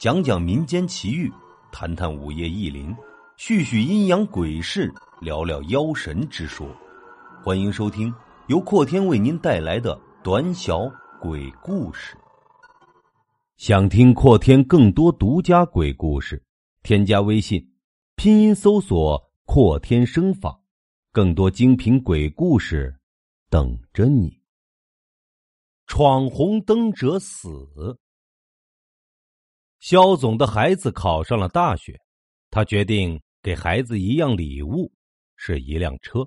讲讲民间奇遇，谈谈午夜异灵，叙叙阴阳鬼事，聊聊妖神之说。欢迎收听由阔天为您带来的短小鬼故事。想听阔天更多独家鬼故事，添加微信，拼音搜索“阔天生法”，更多精品鬼故事等着你。闯红灯者死。肖总的孩子考上了大学，他决定给孩子一样礼物，是一辆车。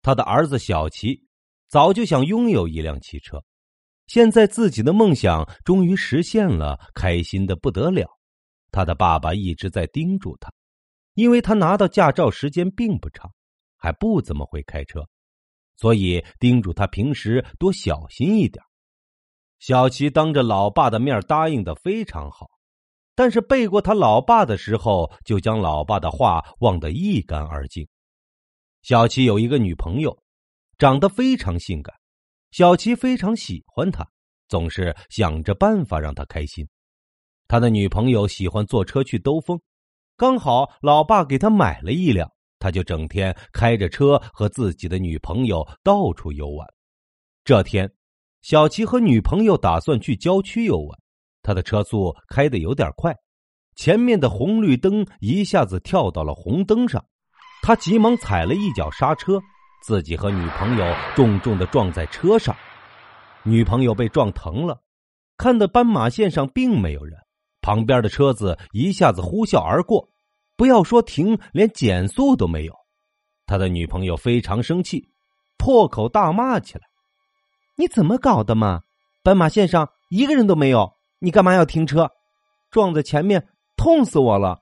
他的儿子小齐早就想拥有一辆汽车，现在自己的梦想终于实现了，开心的不得了。他的爸爸一直在叮嘱他，因为他拿到驾照时间并不长，还不怎么会开车，所以叮嘱他平时多小心一点。小齐当着老爸的面答应的非常好，但是背过他老爸的时候，就将老爸的话忘得一干二净。小齐有一个女朋友，长得非常性感，小齐非常喜欢她，总是想着办法让她开心。他的女朋友喜欢坐车去兜风，刚好老爸给他买了一辆，他就整天开着车和自己的女朋友到处游玩。这天。小齐和女朋友打算去郊区游玩，他的车速开的有点快，前面的红绿灯一下子跳到了红灯上，他急忙踩了一脚刹车，自己和女朋友重重的撞在车上，女朋友被撞疼了，看到斑马线上并没有人，旁边的车子一下子呼啸而过，不要说停，连减速都没有，他的女朋友非常生气，破口大骂起来。你怎么搞的嘛？斑马线上一个人都没有，你干嘛要停车？撞在前面，痛死我了！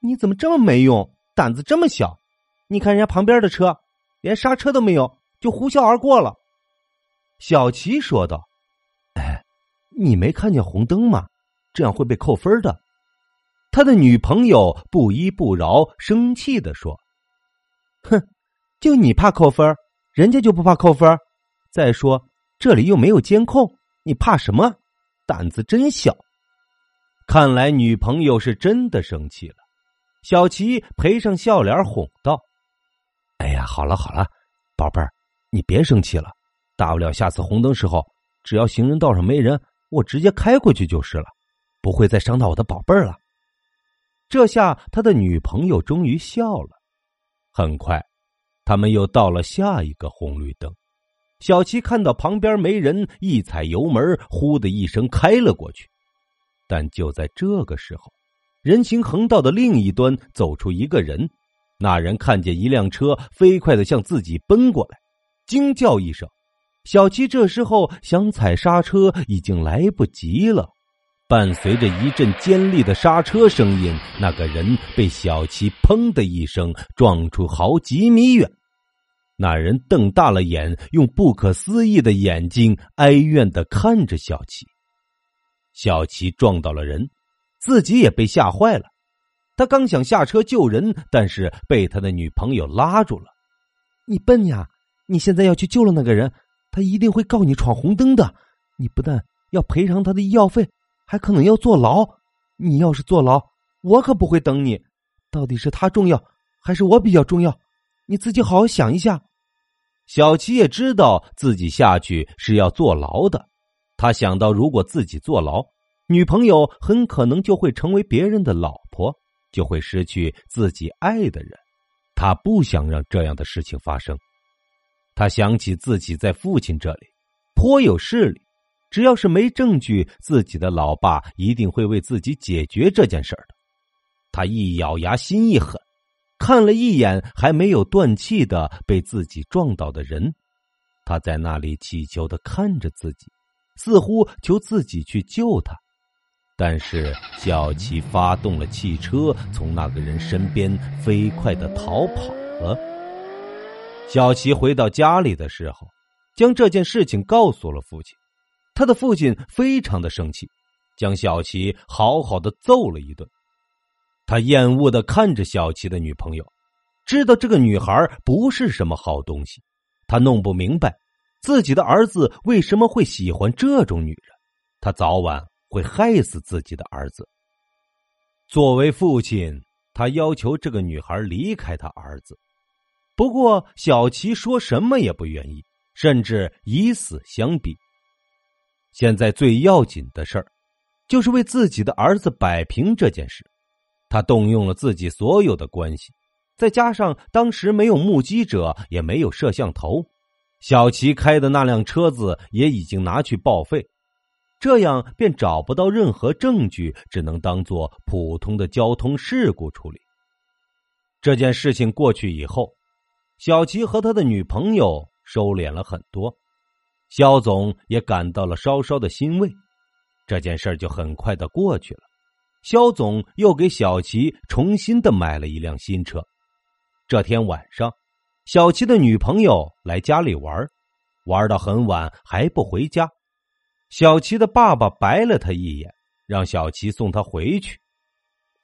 你怎么这么没用，胆子这么小？你看人家旁边的车，连刹车都没有，就呼啸而过了。小齐说道：“哎，你没看见红灯吗？这样会被扣分的。”他的女朋友不依不饶，生气的说：“哼，就你怕扣分，人家就不怕扣分。再说。”这里又没有监控，你怕什么？胆子真小！看来女朋友是真的生气了。小齐赔上笑脸哄道：“哎呀，好了好了，宝贝儿，你别生气了。大不了下次红灯时候，只要行人道上没人，我直接开过去就是了，不会再伤到我的宝贝儿了。”这下他的女朋友终于笑了。很快，他们又到了下一个红绿灯。小七看到旁边没人，一踩油门，呼的一声开了过去。但就在这个时候，人行横道的另一端走出一个人。那人看见一辆车飞快的向自己奔过来，惊叫一声。小七这时候想踩刹车，已经来不及了。伴随着一阵尖利的刹车声音，那个人被小七“砰”的一声撞出好几米远。那人瞪大了眼，用不可思议的眼睛哀怨的看着小齐。小齐撞到了人，自己也被吓坏了。他刚想下车救人，但是被他的女朋友拉住了。“你笨呀！你现在要去救了那个人，他一定会告你闯红灯的。你不但要赔偿他的医药费，还可能要坐牢。你要是坐牢，我可不会等你。到底是他重要，还是我比较重要？你自己好好想一下。”小齐也知道自己下去是要坐牢的，他想到如果自己坐牢，女朋友很可能就会成为别人的老婆，就会失去自己爱的人。他不想让这样的事情发生。他想起自己在父亲这里颇有势力，只要是没证据，自己的老爸一定会为自己解决这件事儿的。他一咬牙，心一狠。看了一眼还没有断气的被自己撞倒的人，他在那里乞求的看着自己，似乎求自己去救他。但是小齐发动了汽车，从那个人身边飞快的逃跑了。小齐回到家里的时候，将这件事情告诉了父亲。他的父亲非常的生气，将小齐好好的揍了一顿。他厌恶的看着小齐的女朋友，知道这个女孩不是什么好东西。他弄不明白自己的儿子为什么会喜欢这种女人，他早晚会害死自己的儿子。作为父亲，他要求这个女孩离开他儿子。不过，小琪说什么也不愿意，甚至以死相逼。现在最要紧的事儿，就是为自己的儿子摆平这件事。他动用了自己所有的关系，再加上当时没有目击者，也没有摄像头，小齐开的那辆车子也已经拿去报废。这样便找不到任何证据，只能当做普通的交通事故处理。这件事情过去以后，小齐和他的女朋友收敛了很多，肖总也感到了稍稍的欣慰。这件事就很快的过去了。肖总又给小齐重新的买了一辆新车。这天晚上，小齐的女朋友来家里玩，玩到很晚还不回家。小齐的爸爸白了他一眼，让小齐送他回去。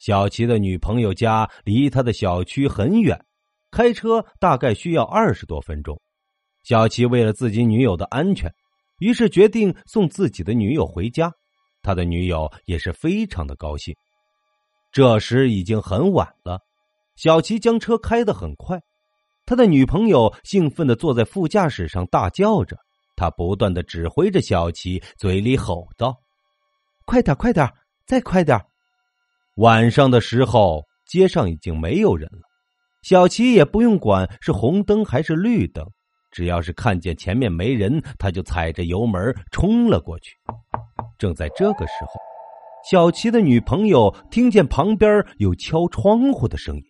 小齐的女朋友家离他的小区很远，开车大概需要二十多分钟。小齐为了自己女友的安全，于是决定送自己的女友回家。他的女友也是非常的高兴。这时已经很晚了，小齐将车开得很快，他的女朋友兴奋的坐在副驾驶上大叫着。他不断的指挥着小琪，嘴里吼道：“快点，快点，再快点！”晚上的时候，街上已经没有人了。小琪也不用管是红灯还是绿灯，只要是看见前面没人，他就踩着油门冲了过去。正在这个时候，小琪的女朋友听见旁边有敲窗户的声音，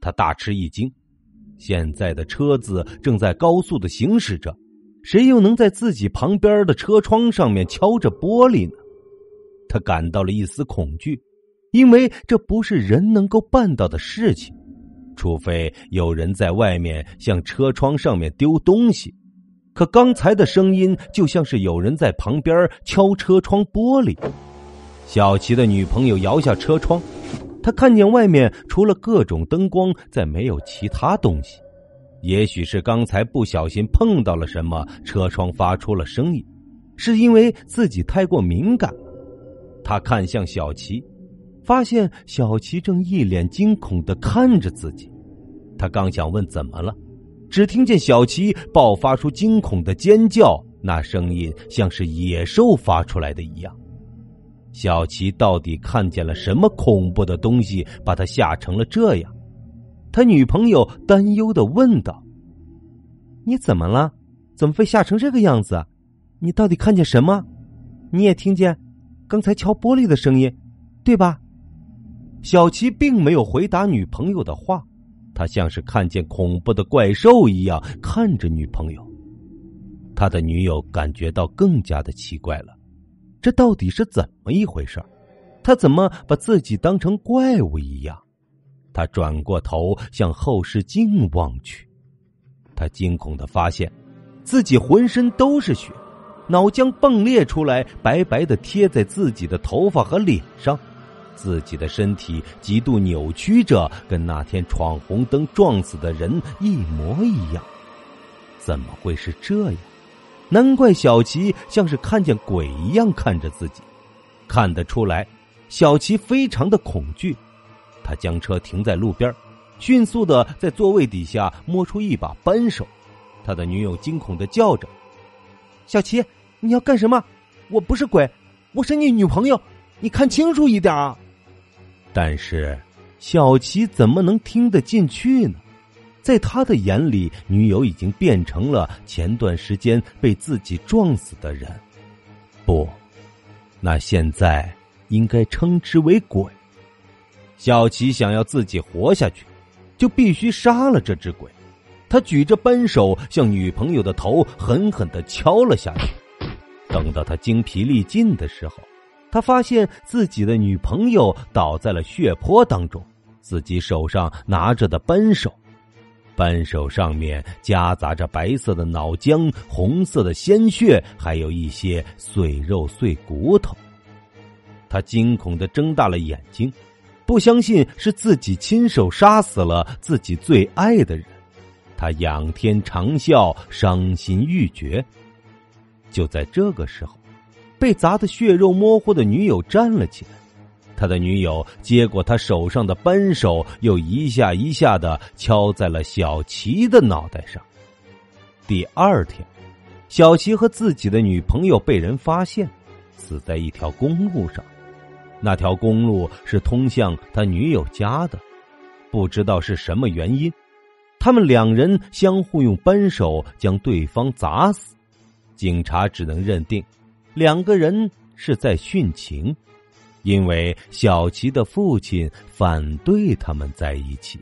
他大吃一惊。现在的车子正在高速的行驶着。谁又能在自己旁边的车窗上面敲着玻璃呢？他感到了一丝恐惧，因为这不是人能够办到的事情，除非有人在外面向车窗上面丢东西。可刚才的声音就像是有人在旁边敲车窗玻璃。小齐的女朋友摇下车窗，他看见外面除了各种灯光，再没有其他东西。也许是刚才不小心碰到了什么，车窗发出了声音，是因为自己太过敏感。他看向小琪，发现小琪正一脸惊恐的看着自己。他刚想问怎么了，只听见小琪爆发出惊恐的尖叫，那声音像是野兽发出来的一样。小琪到底看见了什么恐怖的东西，把他吓成了这样？他女朋友担忧的问道：“你怎么了？怎么被吓成这个样子？你到底看见什么？你也听见刚才敲玻璃的声音，对吧？”小齐并没有回答女朋友的话，他像是看见恐怖的怪兽一样看着女朋友。他的女友感觉到更加的奇怪了，这到底是怎么一回事？他怎么把自己当成怪物一样？他转过头向后视镜望去，他惊恐的发现，自己浑身都是血，脑浆迸裂出来，白白的贴在自己的头发和脸上，自己的身体极度扭曲着，跟那天闯红灯撞死的人一模一样。怎么会是这样？难怪小琪像是看见鬼一样看着自己，看得出来，小琪非常的恐惧。他将车停在路边，迅速的在座位底下摸出一把扳手。他的女友惊恐的叫着：“小齐，你要干什么？我不是鬼，我是你女朋友，你看清楚一点啊！”但是小齐怎么能听得进去呢？在他的眼里，女友已经变成了前段时间被自己撞死的人。不，那现在应该称之为鬼。小齐想要自己活下去，就必须杀了这只鬼。他举着扳手向女朋友的头狠狠的敲了下去。等到他精疲力尽的时候，他发现自己的女朋友倒在了血泊当中，自己手上拿着的扳手，扳手上面夹杂着白色的脑浆、红色的鲜血，还有一些碎肉碎骨头。他惊恐的睁大了眼睛。不相信是自己亲手杀死了自己最爱的人，他仰天长啸，伤心欲绝。就在这个时候，被砸得血肉模糊的女友站了起来，他的女友接过他手上的扳手，又一下一下的敲在了小齐的脑袋上。第二天，小齐和自己的女朋友被人发现，死在一条公路上。那条公路是通向他女友家的，不知道是什么原因，他们两人相互用扳手将对方砸死。警察只能认定，两个人是在殉情，因为小琪的父亲反对他们在一起。